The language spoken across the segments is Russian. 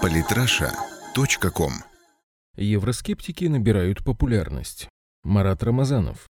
Политраша.ком Евроскептики набирают популярность. Марат Рамазанов.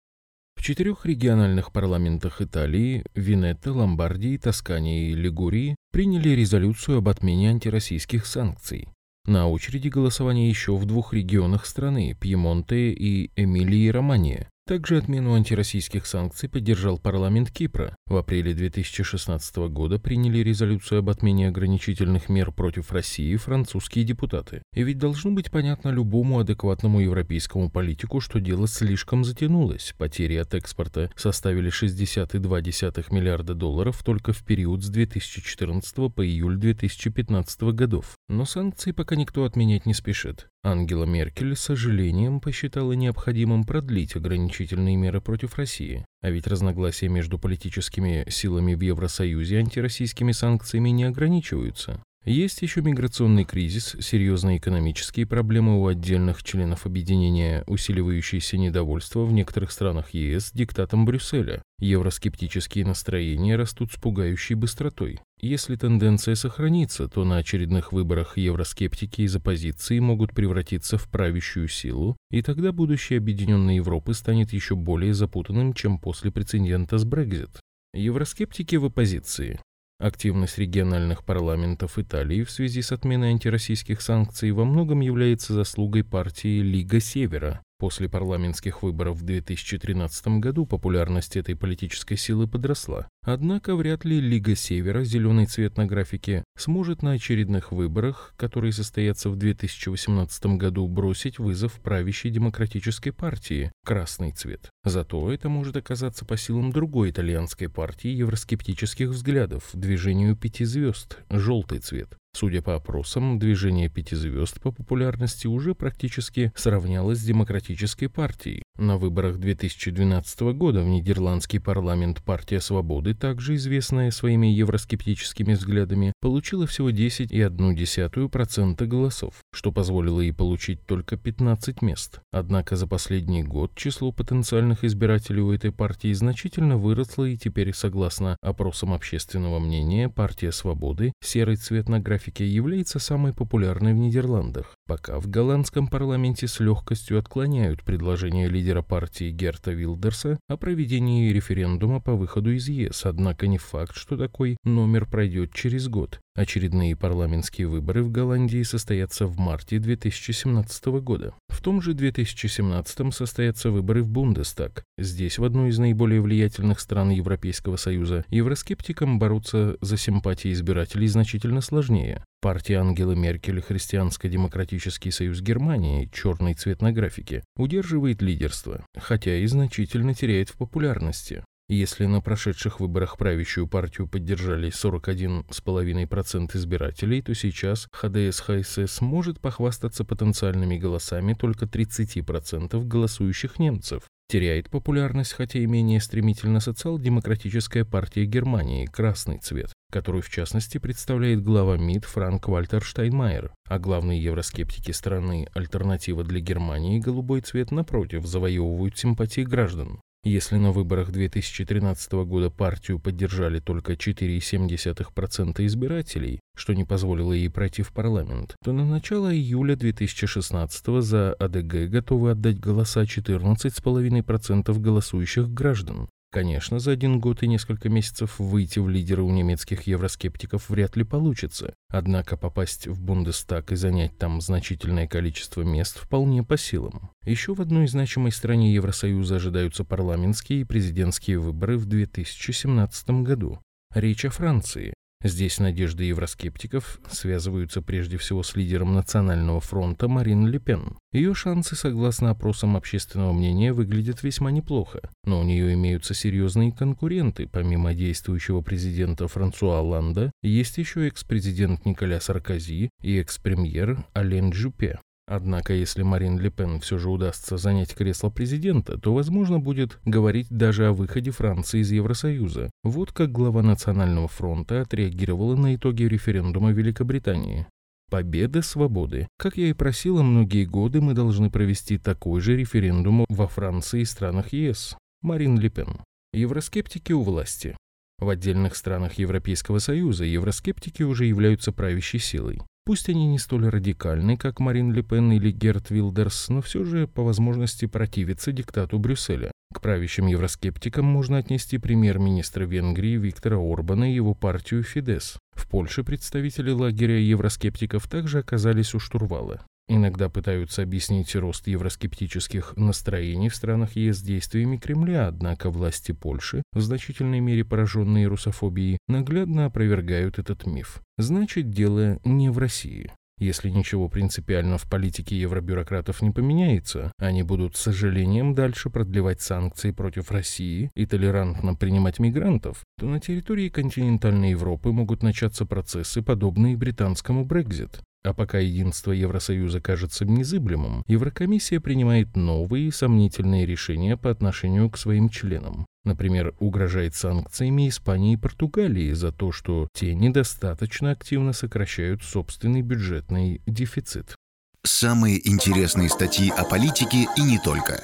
В четырех региональных парламентах Италии, Венето, Ломбардии, Тоскании и Лигурии приняли резолюцию об отмене антироссийских санкций. На очереди голосование еще в двух регионах страны – Пьемонте и Эмилии-Романия. Также отмену антироссийских санкций поддержал парламент Кипра. В апреле 2016 года приняли резолюцию об отмене ограничительных мер против России французские депутаты. И ведь должно быть понятно любому адекватному европейскому политику, что дело слишком затянулось. Потери от экспорта составили 60,2 миллиарда долларов только в период с 2014 по июль 2015 годов. Но санкции пока никто отменять не спешит. Ангела Меркель с сожалением посчитала необходимым продлить ограничительные меры против России. А ведь разногласия между политическими силами в Евросоюзе антироссийскими санкциями не ограничиваются. Есть еще миграционный кризис, серьезные экономические проблемы у отдельных членов объединения, усиливающееся недовольство в некоторых странах ЕС диктатом Брюсселя. Евроскептические настроения растут с пугающей быстротой. Если тенденция сохранится, то на очередных выборах евроскептики из оппозиции могут превратиться в правящую силу, и тогда будущее Объединенной Европы станет еще более запутанным, чем после прецедента с Брекзит. Евроскептики в оппозиции. Активность региональных парламентов Италии в связи с отменой антироссийских санкций во многом является заслугой партии Лига Севера, После парламентских выборов в 2013 году популярность этой политической силы подросла. Однако вряд ли Лига Севера, зеленый цвет на графике, сможет на очередных выборах, которые состоятся в 2018 году, бросить вызов правящей демократической партии, красный цвет. Зато это может оказаться по силам другой итальянской партии евроскептических взглядов, движению пяти звезд, желтый цвет. Судя по опросам, движение пяти звезд по популярности уже практически сравнялось с демократической партией. На выборах 2012 года в нидерландский парламент партия свободы, также известная своими евроскептическими взглядами, получила всего 10,1% голосов, что позволило ей получить только 15 мест. Однако за последний год число потенциальных избирателей у этой партии значительно выросло и теперь, согласно опросам общественного мнения, партия свободы, серый цвет на графике, является самой популярной в Нидерландах. Пока в голландском парламенте с легкостью отклоняют предложение лидера партии Герта Вилдерса о проведении референдума по выходу из ЕС, однако не факт, что такой номер пройдет через год. Очередные парламентские выборы в Голландии состоятся в марте 2017 года. В том же 2017 состоятся выборы в Бундестаг. Здесь, в одной из наиболее влиятельных стран Европейского Союза, евроскептикам бороться за симпатии избирателей значительно сложнее. Партия Ангелы Меркель Христианско-демократический союз Германии, черный цвет на графике, удерживает лидерство, хотя и значительно теряет в популярности. Если на прошедших выборах правящую партию поддержали 41,5% избирателей, то сейчас ХДС ХСС может похвастаться потенциальными голосами только 30% голосующих немцев. Теряет популярность, хотя и менее стремительно социал-демократическая партия Германии «Красный цвет», которую в частности представляет глава МИД Франк Вальтер Штайнмайер, а главные евроскептики страны «Альтернатива для Германии» «Голубой цвет» напротив завоевывают симпатии граждан. Если на выборах 2013 года партию поддержали только 4,7% избирателей, что не позволило ей пройти в парламент, то на начало июля 2016 за АДГ готовы отдать голоса 14,5% голосующих граждан. Конечно, за один год и несколько месяцев выйти в лидеры у немецких евроскептиков вряд ли получится. Однако попасть в Бундестаг и занять там значительное количество мест вполне по силам. Еще в одной значимой стране Евросоюза ожидаются парламентские и президентские выборы в 2017 году. Речь о Франции. Здесь надежды евроскептиков связываются прежде всего с лидером Национального фронта Марин Ле Пен. Ее шансы, согласно опросам общественного мнения, выглядят весьма неплохо, но у нее имеются серьезные конкуренты. Помимо действующего президента Франсуа Ланда, есть еще экс-президент Николя Саркози и экс-премьер Ален Жупе. Однако, если Марин Ле Пен все же удастся занять кресло президента, то возможно будет говорить даже о выходе Франции из Евросоюза. Вот как глава Национального фронта отреагировала на итоги референдума Великобритании. Победа свободы. Как я и просила, многие годы мы должны провести такой же референдум во Франции и странах ЕС. Марин Ле Пен. Евроскептики у власти. В отдельных странах Европейского Союза евроскептики уже являются правящей силой. Пусть они не столь радикальны, как Марин Ле или Герт Вилдерс, но все же по возможности противятся диктату Брюсселя. К правящим евроскептикам можно отнести премьер-министра Венгрии Виктора Орбана и его партию «Фидес». В Польше представители лагеря евроскептиков также оказались у штурвала. Иногда пытаются объяснить рост евроскептических настроений в странах ЕС действиями Кремля, однако власти Польши, в значительной мере пораженные русофобией, наглядно опровергают этот миф. Значит, дело не в России. Если ничего принципиально в политике евробюрократов не поменяется, они будут с сожалением дальше продлевать санкции против России и толерантно принимать мигрантов, то на территории континентальной Европы могут начаться процессы, подобные британскому Брекзит. А пока единство Евросоюза кажется незыблемым, Еврокомиссия принимает новые сомнительные решения по отношению к своим членам. Например, угрожает санкциями Испании и Португалии за то, что те недостаточно активно сокращают собственный бюджетный дефицит. Самые интересные статьи о политике и не только.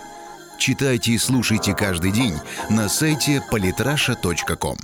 Читайте и слушайте каждый день на сайте polytrasha.com.